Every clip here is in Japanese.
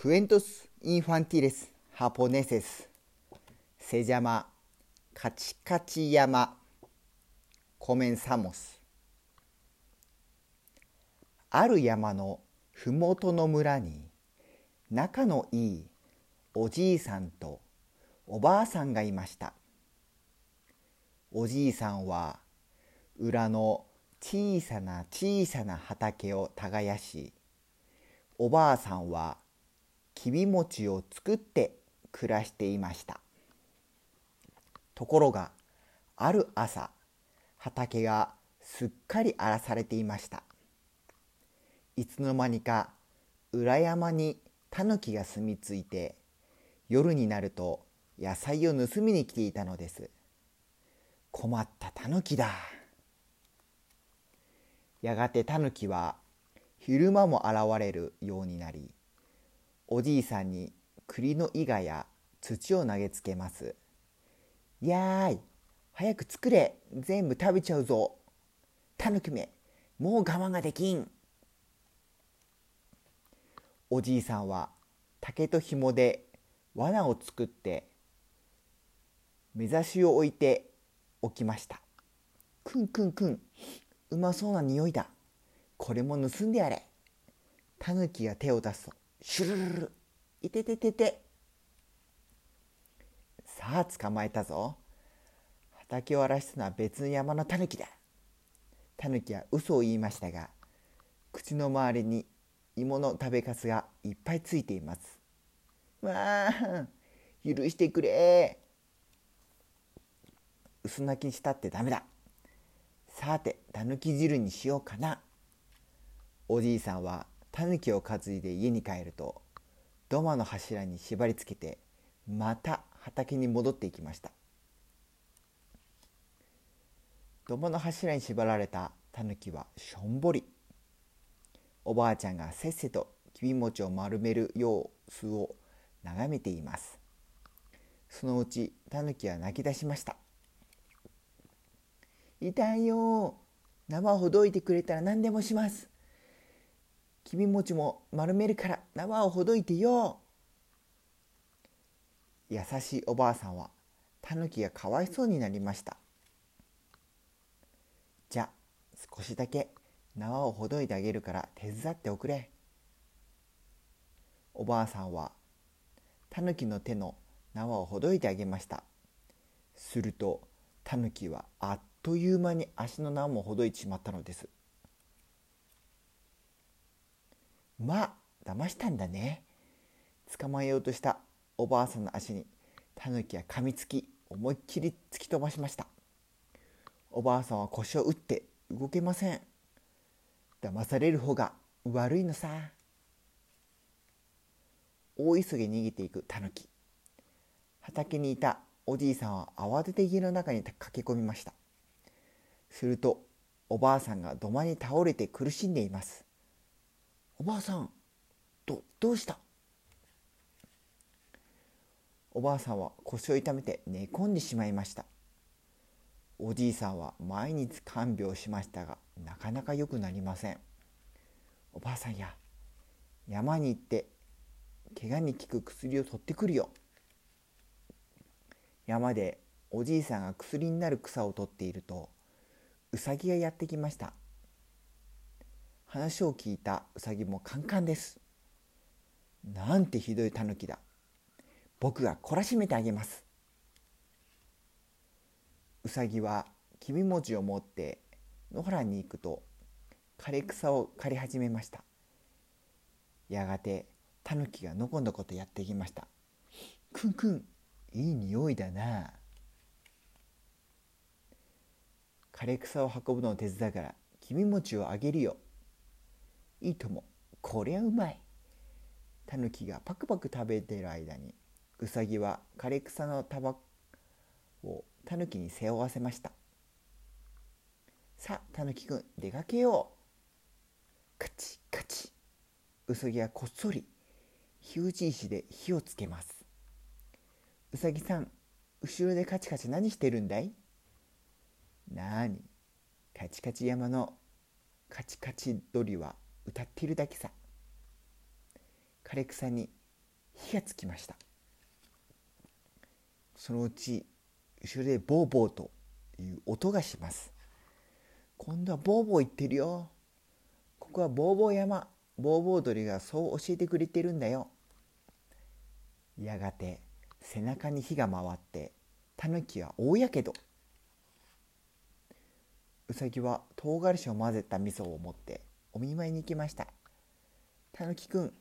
クエントス・インファンティレス・ハポネセス・セジャマ・カチカチ山・コメンサモスある山のふもとの村に仲のいいおじいさんとおばあさんがいましたおじいさんは裏の小さな小さな畑を耕しおばあさんはきび餅を作って暮らしていました。ところがある朝畑がすっかり荒らされていました。いつの間にか裏山にタヌキが住み着いて夜になると野菜を盗みに来ていたのです。困ったタヌキだ。やがてタヌキは昼間も現れるようになりおじいさんに栗の伊賀や土を投げつけます。やーい早く作れ全部食べちゃうぞ。タヌキめもう我慢ができん。おじいさんは竹と紐で罠を作って目指しを置いておきました。くんくんくんうまそうな匂いだ。これも盗んでやれ。タヌキが手を出すとシュルルルいてててて。さあ捕まえたぞ。畑を荒らしたのは別の山のタヌキだ。タヌキは嘘を言いましたが口の周りに芋の食べかすがいっぱいついています。わあ許してくれ。薄泣きしたってダメだ。さてたぬき汁にしようかな。おじいさんはたぬきを担いで家に帰ると土間の柱に縛り付けてまた畑に戻っていきました。土間の柱に縛られたたぬきはしょんぼり。おばあちゃんがせっせときび餅を丸める様子を眺めています。そのうちたぬきは泣き出しました痛いよ縄をほどいてくれたら何でもします。きび餅も丸めるから縄をほどいてよ。優しいおばあさんはたぬきがかわいそうになりました。じゃあ少しだけ縄をほどいてあげるから手伝っておくれ。おばあさんはたぬきの手の縄をほどいてあげました。するとたぬきはあっという間に足の縄もほどいてしまったのです。まあ騙したんだね。捕まえようとしたおばあさんの足にタヌキは噛みつき思いっきり突き飛ばしました。おばあさんは腰を打って動けません。騙される方が悪いのさ。大急ぎ逃げていくタヌキ。畑にいたおじいさんは慌てて家の中に駆け込みました。するとおばあさんが土間に倒れて苦しんでいます。おばあさんどどうしたおばあさんは腰を痛めて寝込んでしまいましたおじいさんは毎日看病しましたがなかなか良くなりませんおばあさんや山に行って怪我に効く薬を取ってくるよ山でおじいさんが薬になる草を取っているとうさぎがやってきました話を聞いたうさぎもカンカンです。なんてひどいタヌキだ。僕が懲らしめてあげます。うさぎはきび餅を持って野原に行くと枯れ草を刈り始めました。やがてタヌキがのこのことやってきました。くんくんいい匂いだな。枯れ草を運ぶのを手伝うからきび餅をあげるよ。いいとも。こりゃうまい。タヌキがパクパク食べてる間にウサギは枯れ草の束をタヌキに背負わせました。さあタヌキくん出かけよう。カチカチ。ウサギはこっそり火打ち石で火をつけます。うさぎさん後ろでカチカチ何してるんだい？なに。カチカチ山のカチカチ鳥は歌っているだけさ。枯れ草に火がつきました。そのうち後ろでボーボーという音がします。今度はボーボー言ってるよ。ここはボーボー山。ボーボー鳥がそう教えてくれてるんだよ。やがて背中に火が回ってタヌキは大やけど。うさぎは唐辛子を混ぜた味噌を持ってお見舞いに行きました。たぬきくん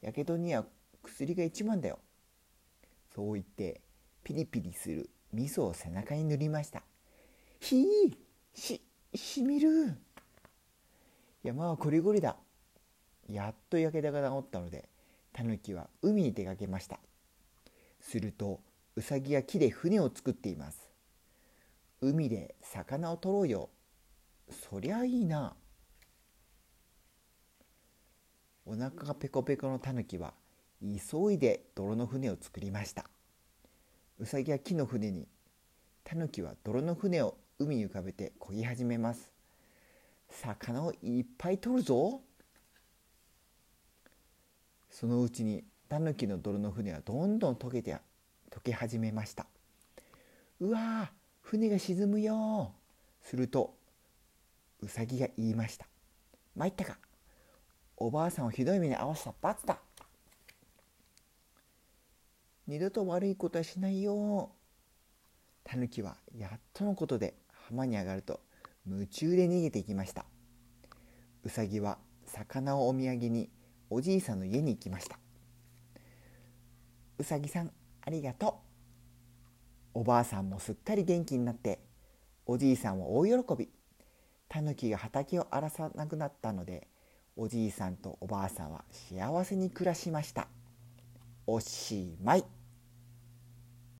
やけどには薬が一番だよ。そう言ってピリピリする味噌を背中に塗りました。ひーししみる。山はこりごりだ。やっとやけどが治ったのでタヌキは海に出かけました。するとウサギが木で船を作っています。海で魚を取ろうよ。そりゃいいな。お腹がペコペコのタヌキは急いで泥の船を作りました。うさぎは木の船にタヌキは泥の船を海に浮かべて漕ぎ始めます。魚をいっぱい取るぞ。そのうちにタヌキの泥の船はどんどん溶けて溶け始めました。うわ船が沈むよするとうさぎが言いました。参ったか。おばあさんをひどい目に遭わせた。罰だ二度と悪いことはしないよタヌキはやっとのことで浜に上がると夢中で逃げていきました。うさぎは魚をお土産におじいさんの家に行きました。うさぎさんありがとう。おばあさんもすっかり元気になっておじいさんは大喜び。タヌキが畑を荒らさなくなったのでおじいさんとおばあさんは幸せに暮らしました。おしまい。